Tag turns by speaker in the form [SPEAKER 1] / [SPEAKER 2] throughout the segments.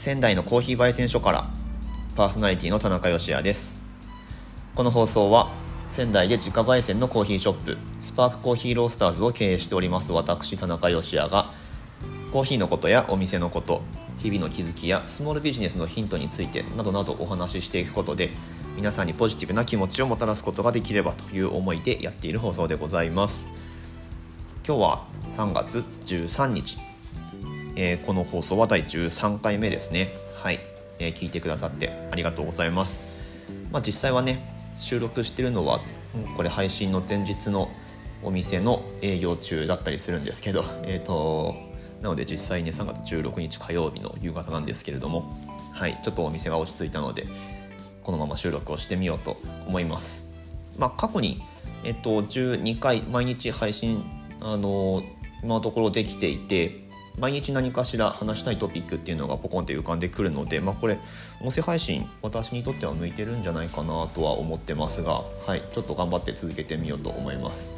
[SPEAKER 1] 仙台のコーヒー焙煎所からパーソナリティの田中芳也です。この放送は仙台で自家焙煎のコーヒーショップスパークコーヒーロースターズを経営しております私田中芳也がコーヒーのことやお店のこと日々の気づきやスモールビジネスのヒントについてなどなどお話ししていくことで皆さんにポジティブな気持ちをもたらすことができればという思いでやっている放送でございます。今日は3月13日。えー、この放送は第13回目ですね。はい、えー、聞いてくださってありがとうございます。まあ、実際はね収録してるのはこれ配信の前日のお店の営業中だったりするんですけどえっ、ー、となので実際ね3月16日火曜日の夕方なんですけれどもはい。ちょっとお店が落ち着いたのでこのまま収録をしてみようと思います。まあ過去にえっと12回毎日配信あの今のところできていて毎日何かしら話したいトピックっていうのがポコンって浮かんでくるので、まあ、これ音声配信私にとっては向いてるんじゃないかなとは思ってますが、はい、ちょっと頑張って続けてみようと思います。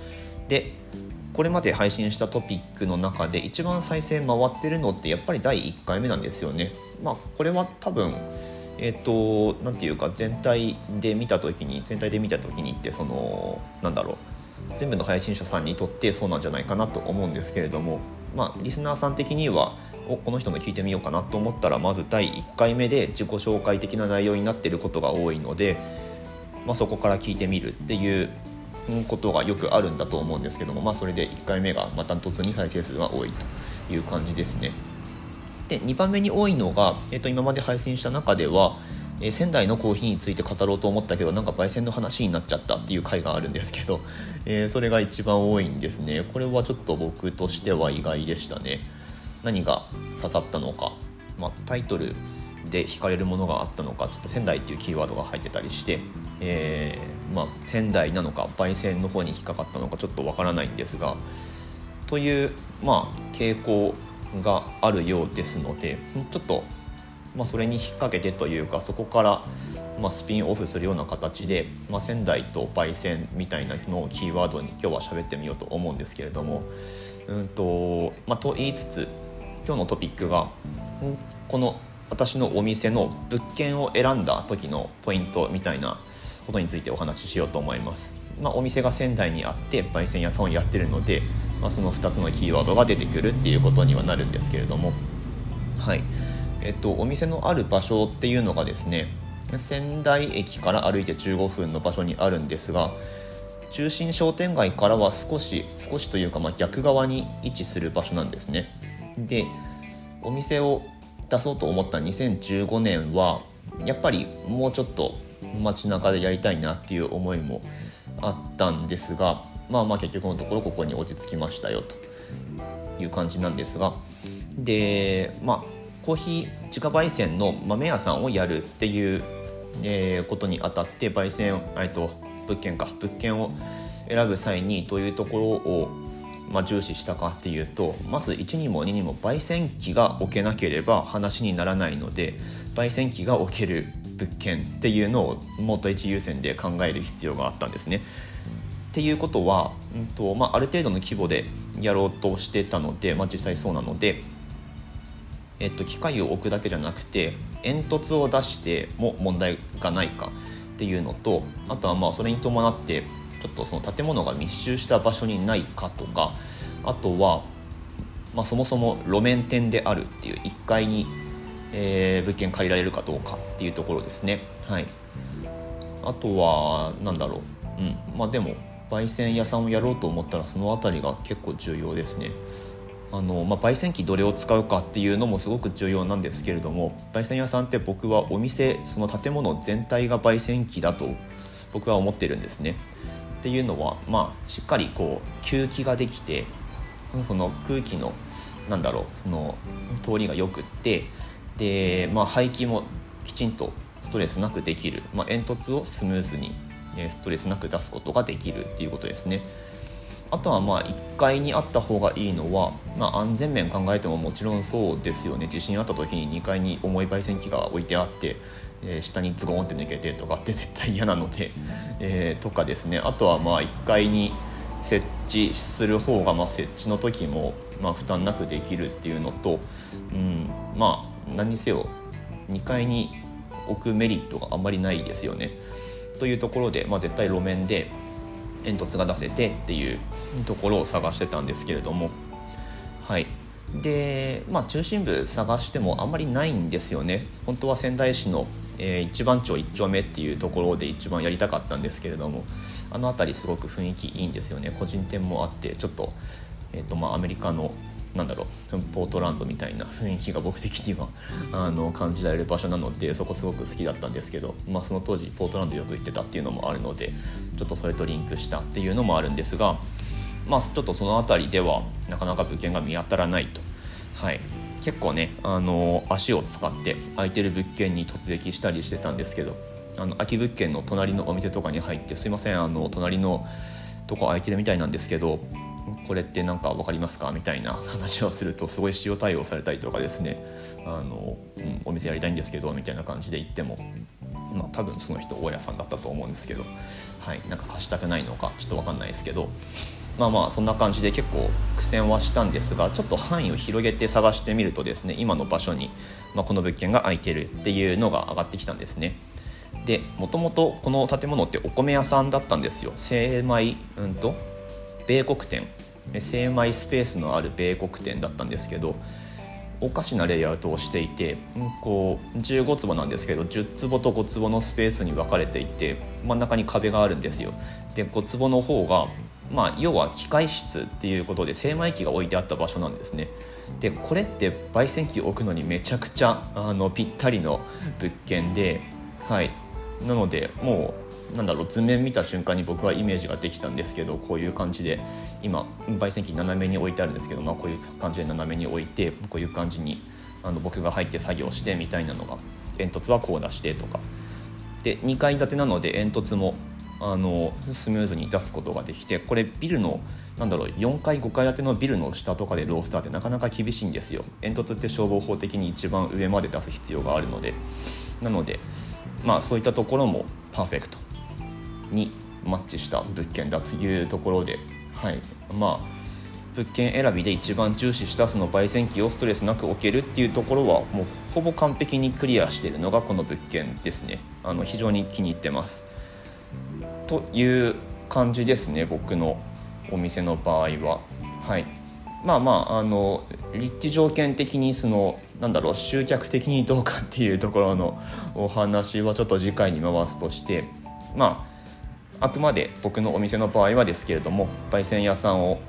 [SPEAKER 1] でこれまで配信したトピックの中で一番再生回ってるのってやっぱり第1回目なんですよね。まあこれは多分えっ、ー、と何て言うか全体で見た時に全体で見た時にってそのなんだろう全部の配信者さんにとってそうなんじゃないかなと思うんですけれどもまあ、リスナーさん的にはおこの人の聞いてみようかなと思ったらまず第1回目で自己紹介的な内容になってることが多いので、まあ、そこから聞いてみるっていうことがよくあるんだと思うんですけども、まあ、それで1回目がまた突に再生数が多いという感じですね。で2番目に多いのが、えー、と今まで配信した中では、えー、仙台のコーヒーについて語ろうと思ったけどなんか焙煎の話になっちゃったっていう回があるんですけど、えー、それが一番多いんですね。これはちょっと僕としては意外でしたね。何が刺さったのか、まあ、タイトルで惹かれるものがあったのかちょっと仙台っていうキーワードが入ってたりして、えー、まあ、仙台なのか焙煎の方に引っかかったのかちょっとわからないんですがという、まあ、傾向があるようですのでちょっとまあ、それに引っ掛けてというかそこから、まあ、スピンオフするような形で、まあ、仙台と焙煎みたいなのをキーワードに今日は喋ってみようと思うんですけれどもうんと、まあ、と言いつつ今日のトピックがこの私のお店の物件を選んだ時のポイントみたいなことについてお話ししようと思います、まあ、お店が仙台にあって焙煎屋さんをやってるので、まあ、その2つのキーワードが出てくるっていうことにはなるんですけれどもはい。えっと、お店のある場所っていうのがですね仙台駅から歩いて15分の場所にあるんですが中心商店街からは少し少しというかまあ逆側に位置する場所なんですね。でお店を出そうと思った2015年はやっぱりもうちょっと街中でやりたいなっていう思いもあったんですがまあまあ結局のところここに落ち着きましたよという感じなんですが。でまあコーヒー自家焙煎の豆屋さんをやるっていう、えー、ことにあたって焙煎えっと物件か物件を選ぶ際にどういうところを、まあ、重視したかっていうとまず1にも2にも焙煎機が置けなければ話にならないので焙煎機が置ける物件っていうのをもっと一優先で考える必要があったんですね。っていうことは、うんとまあ、ある程度の規模でやろうとしてたので、まあ、実際そうなのでえっと、機械を置くだけじゃなくて煙突を出しても問題がないかっていうのとあとはまあそれに伴ってちょっとその建物が密集した場所にないかとかあとは、まあ、そもそも路面店であるっていう1階に、えー、物件借りられるかどうかっていうところですね。はい、あとはなんだろう、うんまあ、でも焙煎屋さんをやろうと思ったらその辺りが結構重要ですね。あの、まあ、焙煎機どれを使うかっていうのもすごく重要なんですけれども焙煎屋さんって僕はお店その建物全体が焙煎機だと僕は思ってるんですね。っていうのは、まあ、しっかりこう吸気ができてその空気のなんだろうその通りがよくってで、まあ、排気もきちんとストレスなくできる、まあ、煙突をスムーズにストレスなく出すことができるっていうことですね。あとはまあ1階にあった方がいいのは、まあ、安全面考えてももちろんそうですよね地震あった時に2階に重い焙煎機が置いてあって、えー、下にズゴンって抜けてとかって 絶対嫌なので、えー、とかですねあとはまあ1階に設置する方がまあ設置の時もまあ負担なくできるっていうのと、うん、まあ何にせよ2階に置くメリットがあんまりないですよね。というところで、まあ、絶対路面で煙突が出せてっていうところを探してたんですけれども。はい。でまあ中心部探してもあんまりないんですよね。本当は仙台市の、えー、一番町1丁目っていうところで一番やりたかったんですけれども。あの辺りすごく雰囲気いいんですよね。個人店もあってちょっと,、えーとまあ、アメリカのなんだろうポートランドみたいな雰囲気が僕的には あの感じられる場所なのでそこすごく好きだったんですけど、まあ、その当時ポートランドよく行ってたっていうのもあるのでちょっとそれとリンクしたっていうのもあるんですが、まあ、ちょっとその辺りではなかなか物件が見当たらないと。はい結構ねあの足を使って空いてる物件に突撃したりしてたんですけどあの空き物件の隣のお店とかに入ってすいませんあの隣のとこ空いてるみたいなんですけどこれって何か分かりますか？みたいな話をするとすごい塩対応されたりとかですね。あの、うん、お店やりたいんですけどみたいな感じで言っても、まあ、多分その人大家さんだったと思うんですけど、はい、なんか貸したくないのかちょっと分かんないですけど。まあまあそんな感じで結構苦戦はしたんですがちょっと範囲を広げて探してみるとですね今の場所に、まあ、この物件が空いてるっていうのが上がってきたんですね。でもともとこの建物ってお米屋さんだったんですよ。精米うんと米国店。精米スペースのある米国店だったんですけどおかしなレイアウトをしていてこう15坪なんですけど10坪と5坪のスペースに分かれていて真ん中に壁があるんですよ。で5坪の方がまあ、要は機械室っていうことで精米機が置いてあった場所なんですね。でこれって焙煎機置くのにめちゃくちゃあのぴったりの物件ではい。なのでもうなんだろう図面見た瞬間に僕はイメージができたんですけどこういう感じで今焙煎機斜めに置いてあるんですけど、まあ、こういう感じで斜めに置いてこういう感じにあの僕が入って作業してみたいなのが煙突はこう出してとか。で2階建てなので煙突もあのスムーズに出すことができてこれビルのなんだろう4階5階建てのビルの下とかでロースターってなかなか厳しいんですよ。煙突って消防法的に一番上まで出す必要があるので。なのでまあそういったところもパーフェクト。にマッチした物件だというところではい。まあ物件選びで一番重視したその焙煎機をストレスなく置けるっていうところはもうほぼ完璧にクリアしているのがこの物件ですね。あの非常に気に入ってます。という感じですね僕のお店の場合は。はい。まあまああの立地条件的にそのなんだろう集客的にどうかっていうところのお話はちょっと次回に回すとしてまああくまで僕のお店の場合はですけれども焙煎屋さんを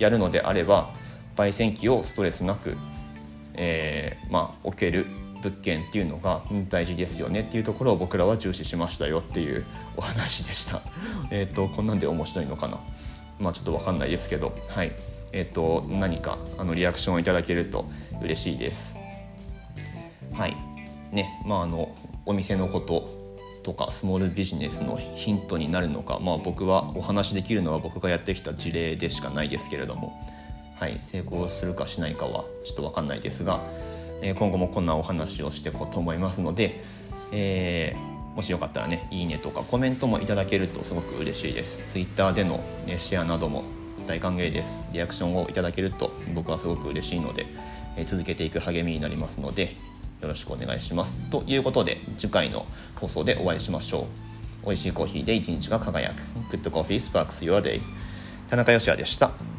[SPEAKER 1] やるのであれば焙煎機をストレスなく、えー、まあ、置ける物件っていうのが大事ですよねっていうところを僕らは重視しましたよっていうお話でした。えっ、とこんなんで面白いのかな。まあちょっと分かんないですけど。はい。えっ、と何かあのリアクションをいただけると嬉しいです。はい。ね。まああのお店のこととかスモールビジネスのヒントになるのか、まあ、僕はお話しできるのは僕がやってきた事例でしかないですけれども、はい、成功するかしないかはちょっと分かんないですがえ今後もこんなお話をしていこうと思いますので、えー、もしよかったらねいいねとかコメントもいただけるとすごく嬉しいです。Twitter での、ね、シェアなども大歓迎です。リアクションをいただけると僕はすごく嬉しいので、えー、続けていく励みになりますのでよろしくお願いします。ということで次回の放送でお会いしましょう。美味しいコーヒーで一日が輝く。Good Coffee Sparks Your Day 田中芳也でした。